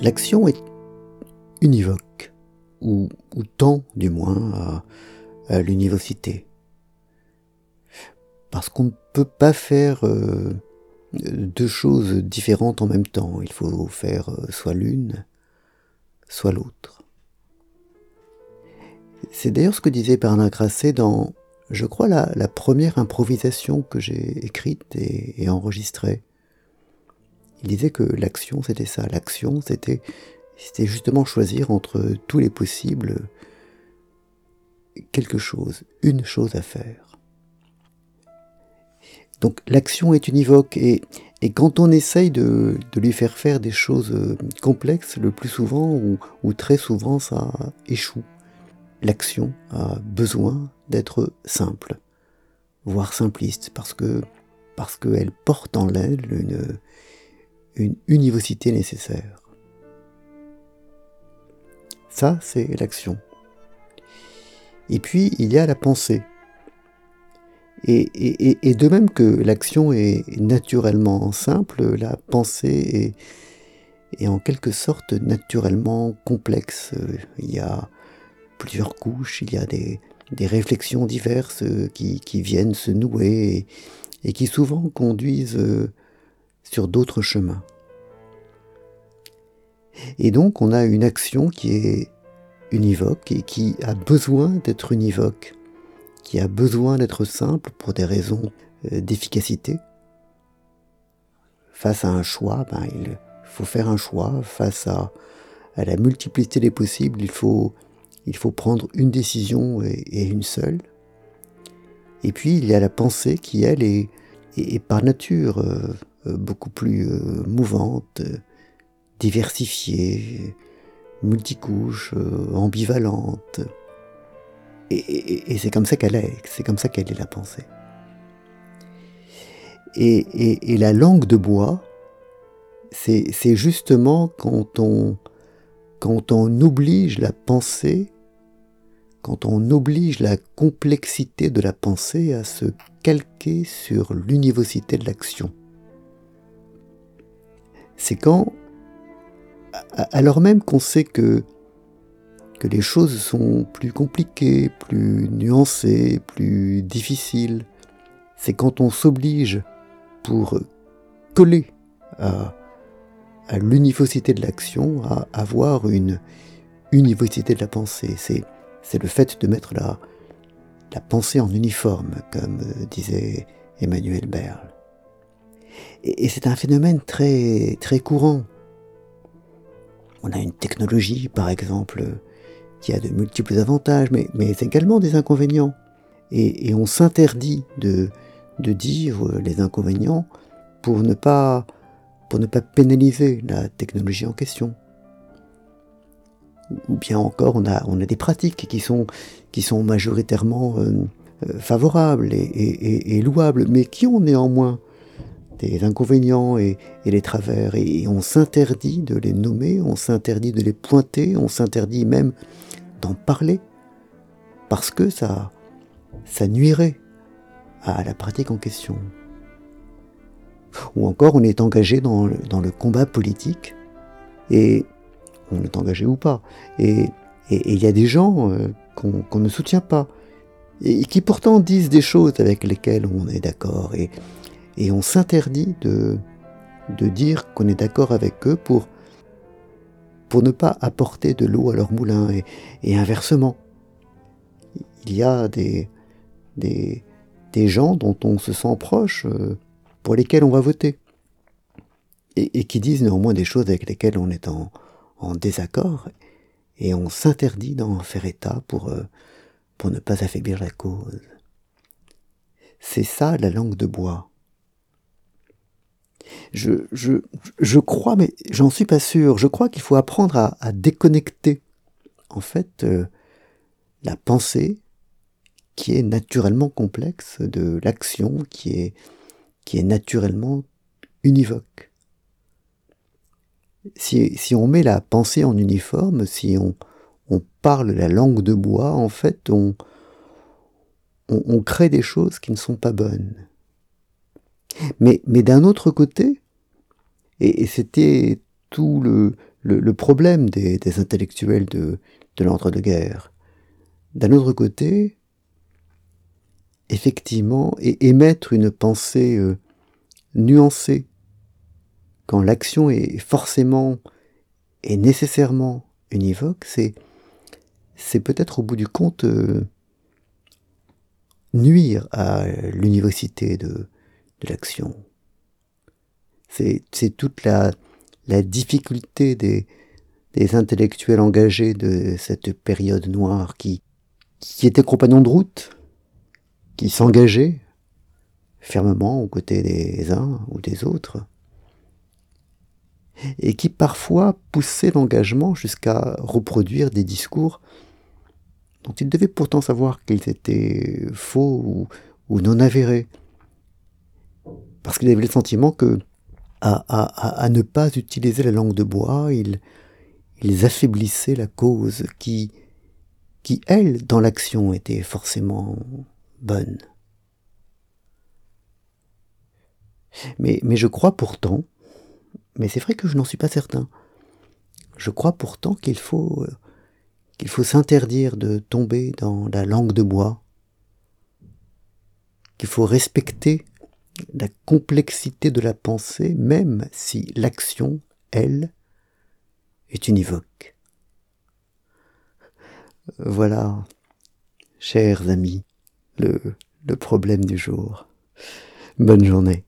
L'action est univoque, ou, ou tend du moins à, l'univocité. Parce qu'on ne peut pas faire euh, deux choses différentes en même temps. Il faut faire euh, soit l'une, soit l'autre. C'est d'ailleurs ce que disait Bernard Grasset dans, je crois, la, première improvisation que j'ai écrite et, enregistrée. Il disait que l'action, c'était ça. L'action, c'était, c'était justement choisir entre tous les possibles quelque chose, une chose à faire. Donc l'action est univoque et, et quand on essaye de, lui faire faire des choses euh, complexes, le plus souvent ou, très souvent ça échoue. L'action a besoin d'être simple, voire simpliste, parce que parce qu'elle porte en elle une, une univocité nécessaire. Ça, c'est l'action. Et puis, il y a la pensée. Et, de même que l'action est naturellement simple, la pensée est, en quelque sorte naturellement complexe. Il y a plusieurs couches, il y a des, réflexions diverses qui, viennent se nouer et, qui souvent conduisent sur d'autres chemins. Et donc on a une action qui est univoque et qui a besoin d'être univoque qui a besoin d'être simple pour des raisons euh, d'efficacité. Face à un choix, ben, il faut faire un choix. Face à, la multiplicité des possibles, il faut, il faut prendre une décision et, une seule. Et puis il y a la pensée qui, elle, est, par nature euh, beaucoup plus mouvante, diversifiée, multicouche, ambivalente. Et, c'est comme ça qu'elle est, c'est comme ça qu'elle est la pensée. Et, la langue de bois, c'est justement quand on, quand on oblige la pensée, quand on oblige la complexité de la pensée à se calquer sur l'univocité de l'action. C'est quand, alors même qu'on sait que les choses sont plus compliquées, plus nuancées, plus difficiles. C'est quand on s'oblige pour coller à, l'univocité de l'action, à avoir une univocité de la pensée. C'est, le fait de mettre la, la pensée en uniforme, comme disait Emmanuel Berle. Et, c'est un phénomène très, très courant. On a une technologie, par exemple, qui a de multiples avantages, mais, mais également des inconvénients. Et, on s'interdit de, de dire les inconvénients pour ne pas, pour ne pas pénaliser la technologie en question. Ou bien encore, on a, on a des pratiques qui sont, qui sont majoritairement euh, euh, favorables et, louables, mais qui ont néanmoins des inconvénients et, les travers. Et, on s'interdit de les nommer, on s'interdit de les pointer, on s'interdit même d'en parler, parce que ça, ça nuirait à la pratique en question. Ou encore, on est engagé dans le, dans le combat politique, et on est engagé ou pas, et il y a des gens euh, qu'on ne soutient pas, et, qui pourtant disent des choses avec lesquelles on est d'accord, et, et on s'interdit de, de dire qu'on est d'accord avec eux pour pour ne pas apporter de l'eau à leur moulin et, inversement. Il y a des, des, gens dont on se sent proche, euh, pour lesquels on va voter, et, qui disent néanmoins des choses avec lesquelles on est en, désaccord, et on s'interdit d'en faire état pour, euh, pour ne pas affaiblir la cause. C'est ça la langue de bois je, je, je crois, mais j'en suis pas sûr, je crois qu'il faut apprendre à, à, déconnecter, en fait, euh, la pensée qui est naturellement complexe de l'action qui est, qui est naturellement univoque. Si, si on met la pensée en uniforme, si on, on parle la langue de bois, en fait, on, on, on crée des choses qui ne sont pas bonnes. Mais, mais d'un autre côté, et, c'était tout le, le, problème des, intellectuels de, de l'ordre de guerre. D'un autre côté, effectivement, émettre une pensée euh, nuancée, quand l'action est forcément et nécessairement univoque, c'est, c'est peut-être au bout du compte euh, nuire à l'univocité de, de l'action. C'est, toute la, difficulté des, intellectuels engagés de cette période noire qui étaient compagnons de route, qui s'engageaient fermement aux côtés des uns ou des autres, et qui parfois poussaient l'engagement jusqu'à reproduire des discours dont ils devaient pourtant savoir qu'ils étaient faux ou, non avérés, parce qu'ils avaient le sentiment que, à, ne pas utiliser la langue de bois, ils, ils affaiblissaient la cause qui, qui elle, dans l'action, était forcément bonne. Mais, mais je crois pourtant, mais c'est vrai que je n'en suis pas certain, je crois pourtant qu'il faut, qu'il faut s'interdire de tomber dans la langue de bois, qu'il faut respecter la complexité de la pensée, même si l'action, elle, est univoque. Voilà, chers amis, le, le problème du jour. Bonne journée.